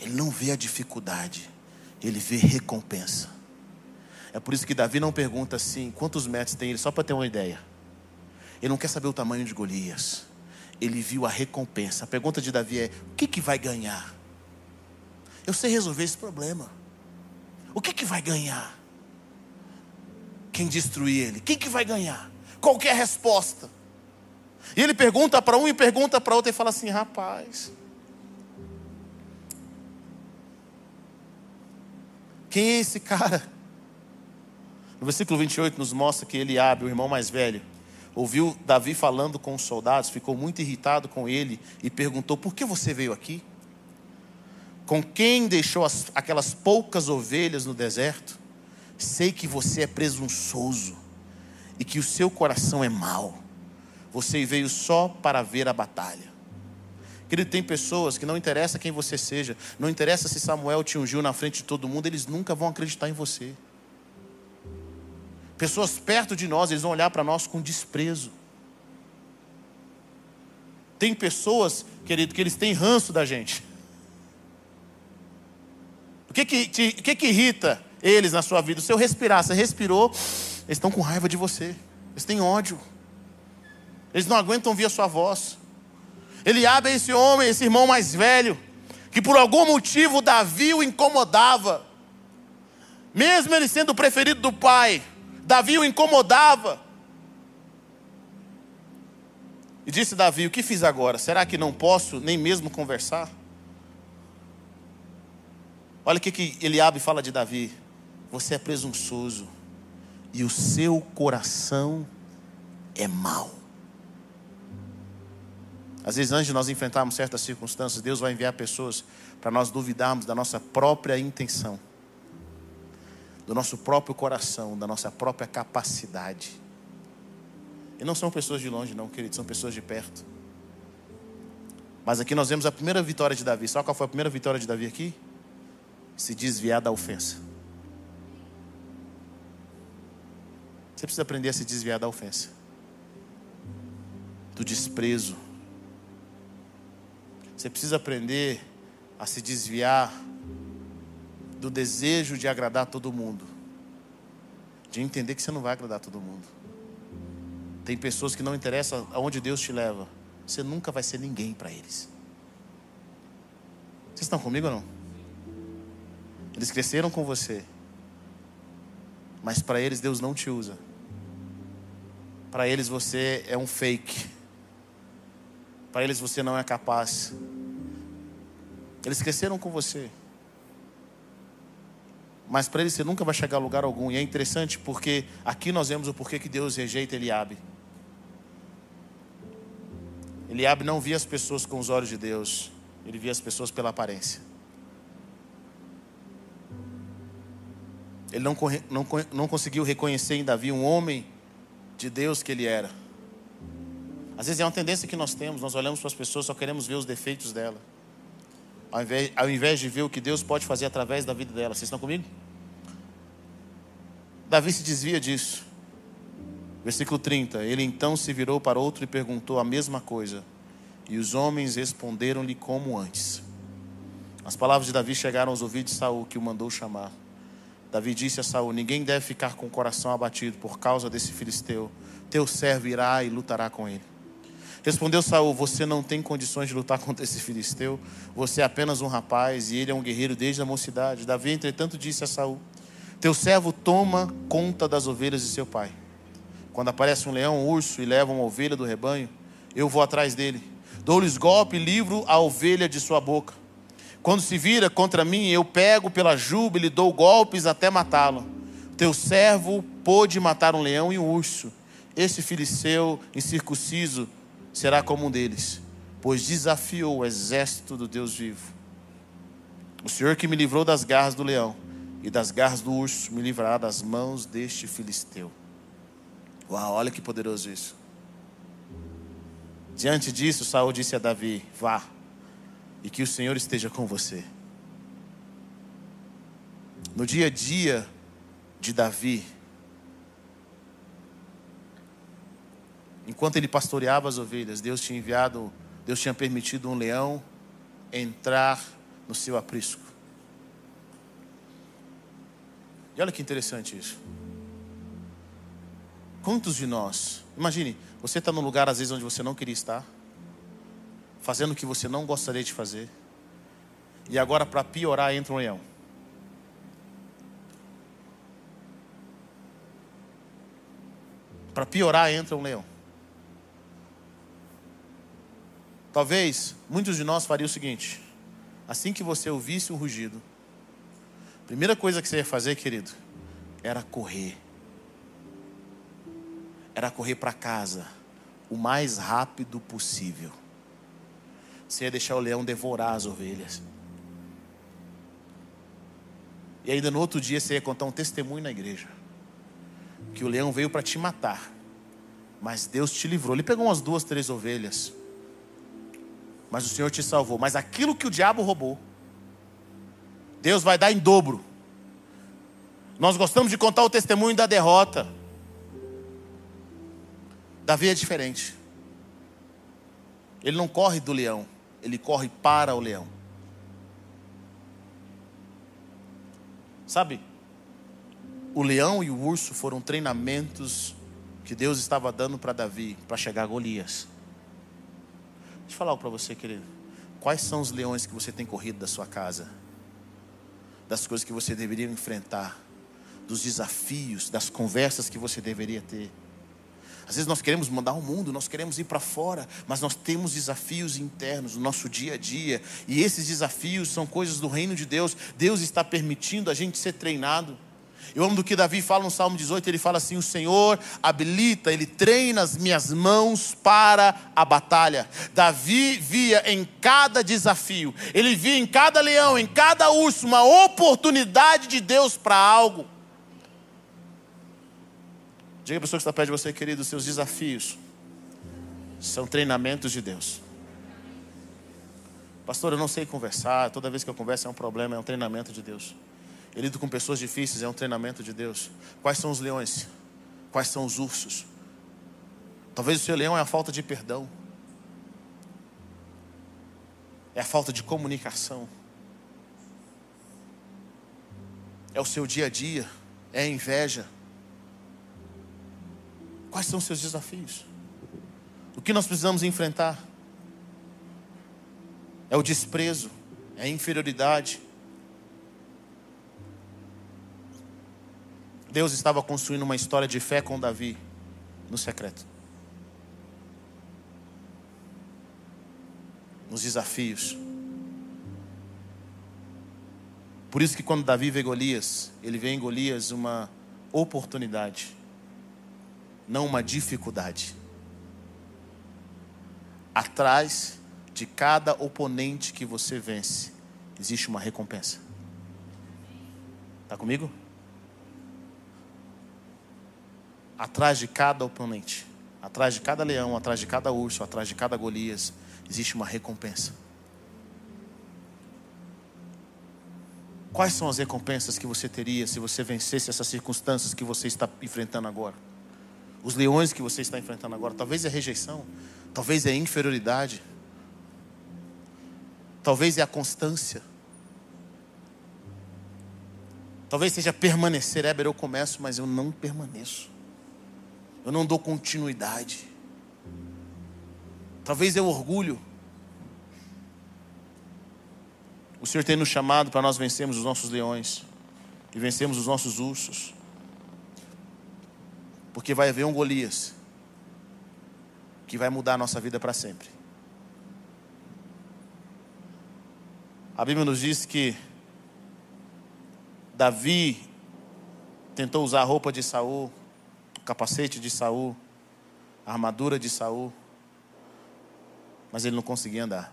ele não vê a dificuldade, ele vê recompensa. É por isso que Davi não pergunta assim: quantos metros tem ele, só para ter uma ideia. Ele não quer saber o tamanho de Golias ele viu a recompensa. A pergunta de Davi é: o que, que vai ganhar? Eu sei resolver esse problema. O que, que vai ganhar? Quem destruir ele? Quem que vai ganhar? Qualquer resposta. E ele pergunta para um e pergunta para outro e fala assim: rapaz, quem é esse cara? No versículo 28 nos mostra que ele abre o irmão mais velho, ouviu Davi falando com os soldados, ficou muito irritado com ele e perguntou: Por que você veio aqui? Com quem deixou as, aquelas poucas ovelhas no deserto? Sei que você é presunçoso e que o seu coração é mau. Você veio só para ver a batalha. Querido, tem pessoas que não interessa quem você seja, não interessa se Samuel te ungiu na frente de todo mundo, eles nunca vão acreditar em você. Pessoas perto de nós, eles vão olhar para nós com desprezo. Tem pessoas, querido, que eles têm ranço da gente. O que que, te, o que que irrita eles na sua vida? O seu respirar, você respirou, eles estão com raiva de você. Eles têm ódio. Eles não aguentam ouvir a sua voz. Eliabe é esse homem, esse irmão mais velho, que por algum motivo Davi o incomodava. Mesmo ele sendo o preferido do pai, Davi o incomodava. E disse Davi: O que fiz agora? Será que não posso nem mesmo conversar? Olha o que, que Eliabe fala de Davi: Você é presunçoso e o seu coração é mau. Às vezes, antes de nós enfrentarmos certas circunstâncias, Deus vai enviar pessoas para nós duvidarmos da nossa própria intenção, do nosso próprio coração, da nossa própria capacidade. E não são pessoas de longe, não, queridos, são pessoas de perto. Mas aqui nós vemos a primeira vitória de Davi. Sabe qual foi a primeira vitória de Davi aqui? Se desviar da ofensa. Você precisa aprender a se desviar da ofensa, do desprezo, você precisa aprender a se desviar do desejo de agradar todo mundo, de entender que você não vai agradar todo mundo. Tem pessoas que não interessa aonde Deus te leva, você nunca vai ser ninguém para eles. Vocês estão comigo ou não? Eles cresceram com você, mas para eles Deus não te usa. Para eles você é um fake. Para eles você não é capaz. Eles cresceram com você. Mas para eles você nunca vai chegar a lugar algum. E é interessante porque aqui nós vemos o porquê que Deus rejeita Eliabe. Eliabe não via as pessoas com os olhos de Deus. Ele via as pessoas pela aparência. Ele não, não, não conseguiu reconhecer em Davi um homem de Deus que ele era. Às vezes é uma tendência que nós temos, nós olhamos para as pessoas, só queremos ver os defeitos dela. Ao invés, ao invés de ver o que Deus pode fazer através da vida dela. Vocês estão comigo? Davi se desvia disso. Versículo 30. Ele então se virou para outro e perguntou a mesma coisa. E os homens responderam-lhe como antes. As palavras de Davi chegaram aos ouvidos de Saul, que o mandou chamar. Davi disse a Saul: Ninguém deve ficar com o coração abatido por causa desse filisteu. Teu servo irá e lutará com ele. Respondeu Saul: Você não tem condições de lutar contra esse filisteu. Você é apenas um rapaz e ele é um guerreiro desde a mocidade. Davi, entretanto, disse a Saul: Teu servo toma conta das ovelhas de seu pai. Quando aparece um leão, um urso e leva uma ovelha do rebanho, eu vou atrás dele. Dou-lhes golpe e livro a ovelha de sua boca. Quando se vira contra mim, eu pego pela juba e lhe dou golpes até matá-lo. Teu servo pôde matar um leão e um urso. Esse filisteu incircunciso será como um deles, pois desafiou o exército do Deus vivo. O Senhor que me livrou das garras do leão e das garras do urso me livrará das mãos deste filisteu. Uau, olha que poderoso isso. Diante disso, Saul disse a Davi: Vá, e que o Senhor esteja com você. No dia a dia de Davi, enquanto ele pastoreava as ovelhas, Deus tinha enviado, Deus tinha permitido um leão entrar no seu aprisco. E olha que interessante isso. Quantos de nós, imagine, você está num lugar às vezes onde você não queria estar, fazendo o que você não gostaria de fazer, e agora para piorar entra um leão. Para piorar entra um leão. Talvez muitos de nós fariam o seguinte: assim que você ouvisse o rugido, a primeira coisa que você ia fazer, querido, era correr. Era correr para casa o mais rápido possível. Você ia deixar o leão devorar as ovelhas. E ainda no outro dia você ia contar um testemunho na igreja. Que o leão veio para te matar. Mas Deus te livrou. Ele pegou umas duas, três ovelhas mas o Senhor te salvou. Mas aquilo que o diabo roubou, Deus vai dar em dobro. Nós gostamos de contar o testemunho da derrota. Davi é diferente. Ele não corre do leão, ele corre para o leão. Sabe? O leão e o urso foram treinamentos que Deus estava dando para Davi para chegar a Golias. Deixa eu falar algo para você, querido. Quais são os leões que você tem corrido da sua casa? Das coisas que você deveria enfrentar? dos desafios, das conversas que você deveria ter. Às vezes nós queremos mudar o mundo, nós queremos ir para fora, mas nós temos desafios internos no nosso dia a dia, e esses desafios são coisas do reino de Deus. Deus está permitindo a gente ser treinado. Eu amo do que Davi fala no Salmo 18, ele fala assim: O Senhor habilita, ele treina as minhas mãos para a batalha. Davi via em cada desafio, ele via em cada leão, em cada urso, uma oportunidade de Deus para algo. Diga a pessoa que está perto de você, querido, seus desafios são treinamentos de Deus. Pastor, eu não sei conversar, toda vez que eu converso é um problema, é um treinamento de Deus. Eu lido com pessoas difíceis, é um treinamento de Deus. Quais são os leões? Quais são os ursos? Talvez o seu leão é a falta de perdão, é a falta de comunicação, é o seu dia a dia, é a inveja Quais são os seus desafios? O que nós precisamos enfrentar? É o desprezo, é a inferioridade. Deus estava construindo uma história de fé com Davi no secreto. Nos desafios. Por isso que quando Davi vê Golias, ele vê em Golias uma oportunidade não uma dificuldade. Atrás de cada oponente que você vence, existe uma recompensa. Está comigo? Atrás de cada oponente, atrás de cada leão, atrás de cada urso, atrás de cada Golias, existe uma recompensa. Quais são as recompensas que você teria se você vencesse essas circunstâncias que você está enfrentando agora? os leões que você está enfrentando agora. Talvez é rejeição, talvez é inferioridade, talvez é a constância. Talvez seja permanecer, Éber, eu começo, mas eu não permaneço. Eu não dou continuidade. Talvez é o orgulho. O Senhor tem nos chamado para nós vencermos os nossos leões e vencermos os nossos ursos. Porque vai haver um Golias que vai mudar a nossa vida para sempre. A Bíblia nos diz que Davi tentou usar a roupa de Saul, capacete de Saul, a armadura de Saul, mas ele não conseguia andar.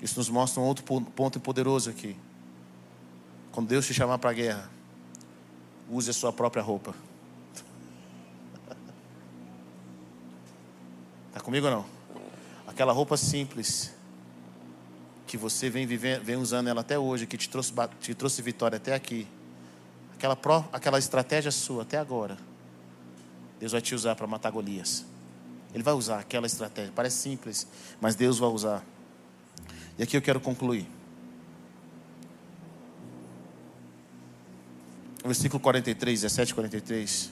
Isso nos mostra um outro ponto poderoso aqui. Quando Deus te chamar para a guerra, use a sua própria roupa. Está comigo ou não? Aquela roupa simples que você vem, vivendo, vem usando ela até hoje, que te trouxe, te trouxe vitória até aqui. Aquela, pró, aquela estratégia sua até agora. Deus vai te usar para matar Golias. Ele vai usar aquela estratégia. Parece simples, mas Deus vai usar. E aqui eu quero concluir. Versículo 43, 17, 43.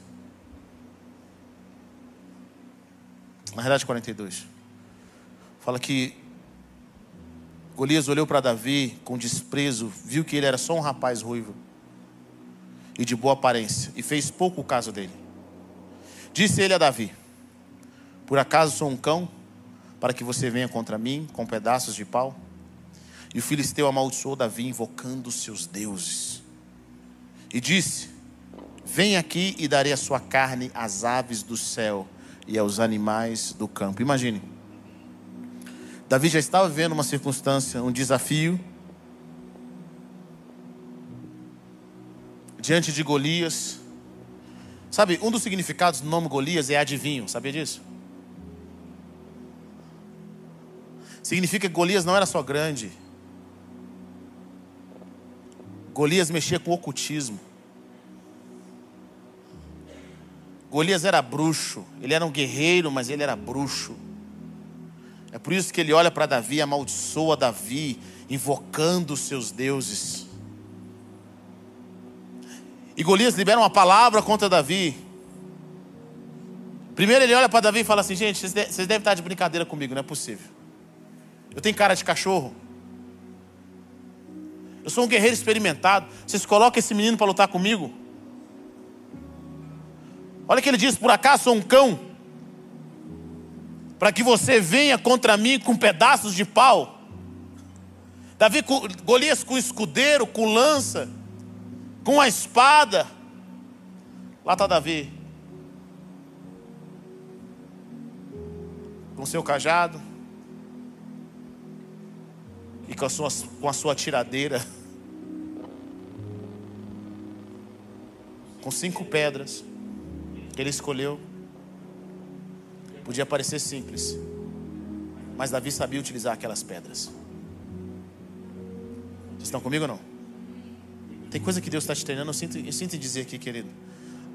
Na realidade, 42. Fala que Golias olhou para Davi com desprezo, viu que ele era só um rapaz ruivo e de boa aparência, e fez pouco caso dele. Disse ele a Davi: Por acaso sou um cão, para que você venha contra mim com pedaços de pau? E o filisteu amaldiçoou Davi, invocando seus deuses. E disse: Vem aqui e darei a sua carne às aves do céu e aos animais do campo. Imagine. Davi já estava vivendo uma circunstância, um desafio. Diante de Golias. Sabe, um dos significados do nome Golias é adivinho, sabia disso? Significa que Golias não era só grande. Golias mexia com ocultismo. Golias era bruxo, ele era um guerreiro, mas ele era bruxo. É por isso que ele olha para Davi, amaldiçoa Davi, invocando os seus deuses. E Golias libera uma palavra contra Davi. Primeiro ele olha para Davi e fala assim: gente, vocês devem estar de brincadeira comigo, não é possível. Eu tenho cara de cachorro. Eu sou um guerreiro experimentado. Vocês colocam esse menino para lutar comigo? Olha que ele diz: por acaso sou um cão? Para que você venha contra mim com pedaços de pau. Davi, Golias com escudeiro, com lança, com a espada. Lá está Davi. Com seu cajado. E com a sua, com a sua tiradeira. Com cinco pedras que ele escolheu. Podia parecer simples, mas Davi sabia utilizar aquelas pedras. Vocês estão comigo ou não? Tem coisa que Deus está te treinando, eu sinto, eu sinto dizer aqui, querido.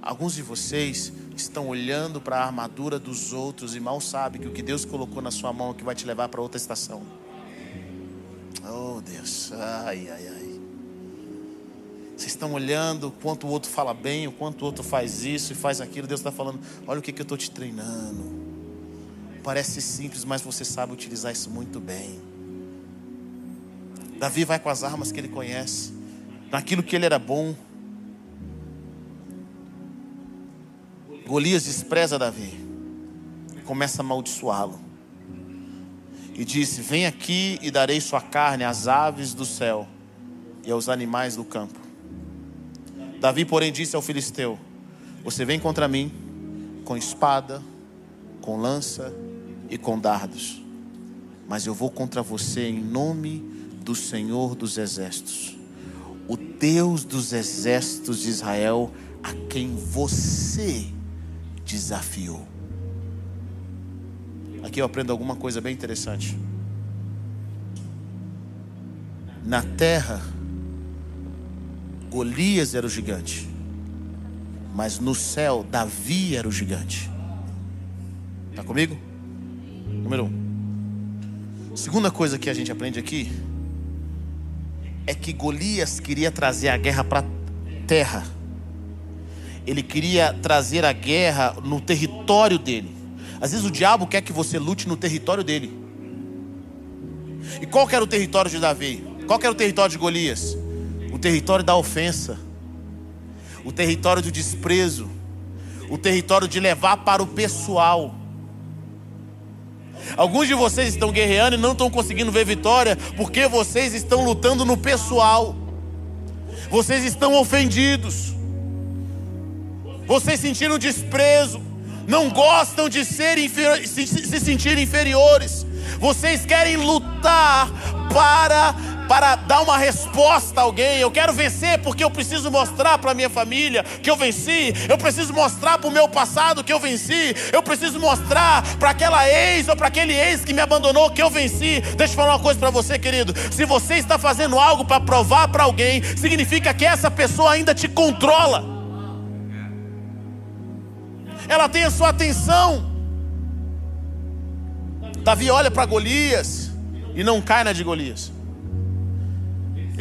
Alguns de vocês estão olhando para a armadura dos outros e mal sabem que o que Deus colocou na sua mão é que vai te levar para outra estação. Oh Deus, ai, ai, ai. Vocês estão olhando o quanto o outro fala bem, o quanto o outro faz isso e faz aquilo. Deus está falando: olha o que, que eu estou te treinando. Parece simples, mas você sabe utilizar isso muito bem. Davi vai com as armas que ele conhece, naquilo que ele era bom. Golias despreza Davi, começa a amaldiçoá-lo. E disse: Vem aqui e darei sua carne às aves do céu e aos animais do campo. Davi, porém, disse ao filisteu: Você vem contra mim com espada, com lança e com dardos, mas eu vou contra você em nome do Senhor dos Exércitos, o Deus dos exércitos de Israel, a quem você desafiou. Aqui eu aprendo alguma coisa bem interessante. Na terra, Golias era o gigante. Mas no céu, Davi era o gigante. Está comigo? Número um. Segunda coisa que a gente aprende aqui é que Golias queria trazer a guerra para a terra. Ele queria trazer a guerra no território dele. Às vezes o diabo quer que você lute no território dele. E qual era o território de Davi? Qual era o território de Golias? território da ofensa, o território do desprezo, o território de levar para o pessoal. Alguns de vocês estão guerreando e não estão conseguindo ver vitória porque vocês estão lutando no pessoal. Vocês estão ofendidos. Vocês sentiram desprezo. Não gostam de ser se, se sentir inferiores. Vocês querem lutar para para dar uma resposta a alguém. Eu quero vencer porque eu preciso mostrar para minha família que eu venci. Eu preciso mostrar para o meu passado que eu venci. Eu preciso mostrar para aquela ex ou para aquele ex que me abandonou que eu venci. Deixa eu falar uma coisa para você, querido. Se você está fazendo algo para provar para alguém, significa que essa pessoa ainda te controla. Ela tem a sua atenção. Davi olha para Golias e não cai na de Golias.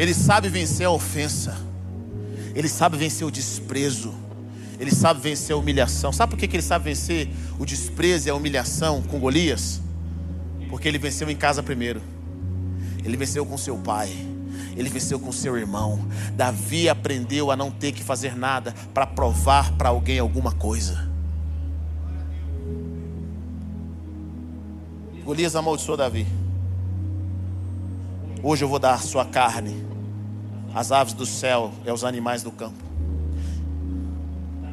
Ele sabe vencer a ofensa. Ele sabe vencer o desprezo. Ele sabe vencer a humilhação. Sabe por que ele sabe vencer o desprezo e a humilhação com Golias? Porque ele venceu em casa primeiro. Ele venceu com seu pai. Ele venceu com seu irmão. Davi aprendeu a não ter que fazer nada para provar para alguém alguma coisa. Golias amaldiçoou Davi. Hoje eu vou dar sua carne às aves do céu e aos animais do campo.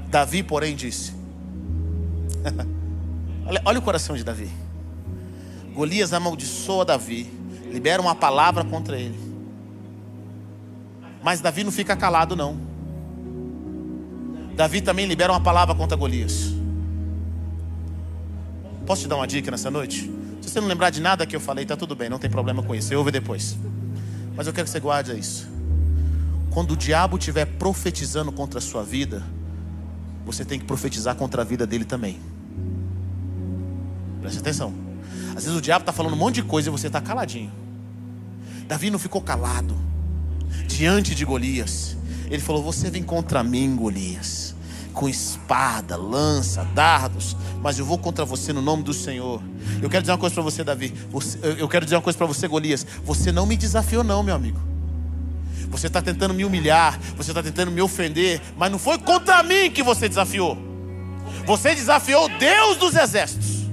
Davi, porém, disse: olha, olha o coração de Davi. Golias amaldiçoa Davi, libera uma palavra contra ele. Mas Davi não fica calado, não. Davi também libera uma palavra contra Golias. Posso te dar uma dica nessa noite? Se você não lembrar de nada que eu falei, está tudo bem, não tem problema com isso. Eu ouve depois. Mas eu quero que você guarde isso. Quando o diabo estiver profetizando contra a sua vida, você tem que profetizar contra a vida dele também. Preste atenção. Às vezes o diabo está falando um monte de coisa e você está caladinho. Davi não ficou calado diante de Golias. Ele falou: Você vem contra mim, Golias, com espada, lança, dardos, mas eu vou contra você no nome do Senhor. Eu quero dizer uma coisa para você, Davi. Você, eu quero dizer uma coisa para você, Golias. Você não me desafiou, não, meu amigo. Você está tentando me humilhar, você está tentando me ofender, mas não foi contra mim que você desafiou. Você desafiou Deus dos exércitos.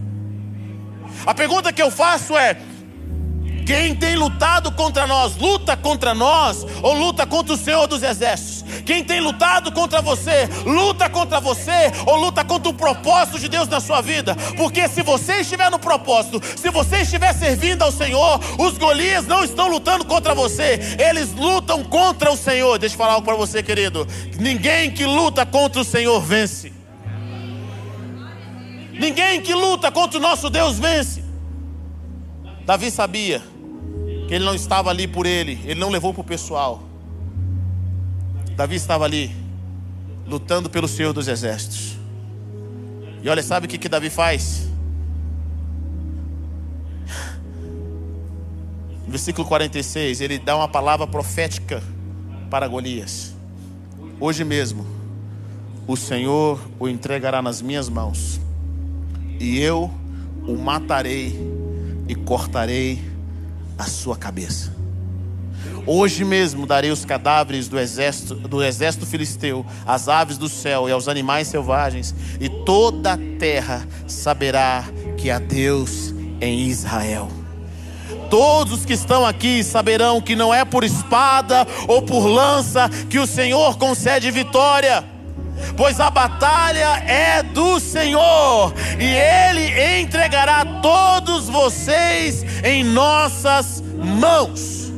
A pergunta que eu faço é: quem tem lutado contra nós, luta contra nós ou luta contra o Senhor dos Exércitos? Quem tem lutado contra você, luta contra você ou luta contra o propósito de Deus na sua vida? Porque se você estiver no propósito, se você estiver servindo ao Senhor, os Golias não estão lutando contra você, eles lutam contra o Senhor. Deixa eu falar algo para você, querido. Ninguém que luta contra o Senhor vence. Ninguém que luta contra o nosso Deus vence. Davi sabia que ele não estava ali por ele, ele não levou para o pessoal. Davi estava ali, lutando pelo Senhor dos Exércitos. E olha, sabe o que, que Davi faz? Versículo 46, ele dá uma palavra profética para Golias. Hoje mesmo, o Senhor o entregará nas minhas mãos, e eu o matarei e cortarei a sua cabeça. Hoje mesmo darei os cadáveres do exército, do exército filisteu, às aves do céu e aos animais selvagens, e toda a terra saberá que há Deus em Israel. Todos os que estão aqui saberão que não é por espada ou por lança que o Senhor concede vitória pois a batalha é do Senhor, e Ele entregará todos vocês em nossas mãos.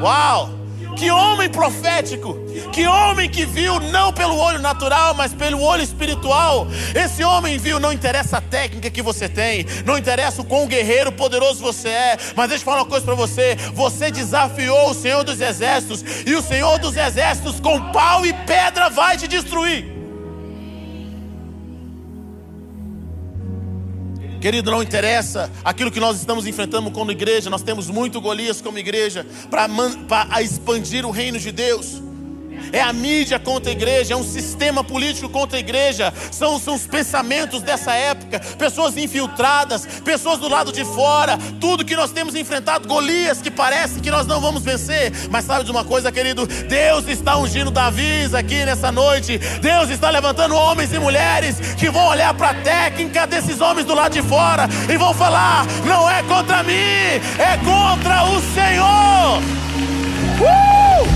Uau! Que homem profético, que homem que viu não pelo olho natural, mas pelo olho espiritual. Esse homem viu, não interessa a técnica que você tem, não interessa o quão guerreiro poderoso você é, mas deixa eu falar uma coisa para você: você desafiou o Senhor dos Exércitos, e o Senhor dos Exércitos com pau e pedra vai te destruir. Querido, não interessa aquilo que nós estamos enfrentando como igreja, nós temos muito Golias como igreja para expandir o reino de Deus é a mídia contra a igreja, é um sistema político contra a igreja, são, são os pensamentos dessa época, pessoas infiltradas, pessoas do lado de fora, tudo que nós temos enfrentado, Golias que parece que nós não vamos vencer, mas sabe de uma coisa, querido? Deus está ungindo Davi aqui nessa noite, Deus está levantando homens e mulheres que vão olhar para a técnica desses homens do lado de fora e vão falar: não é contra mim, é contra o Senhor. Uh!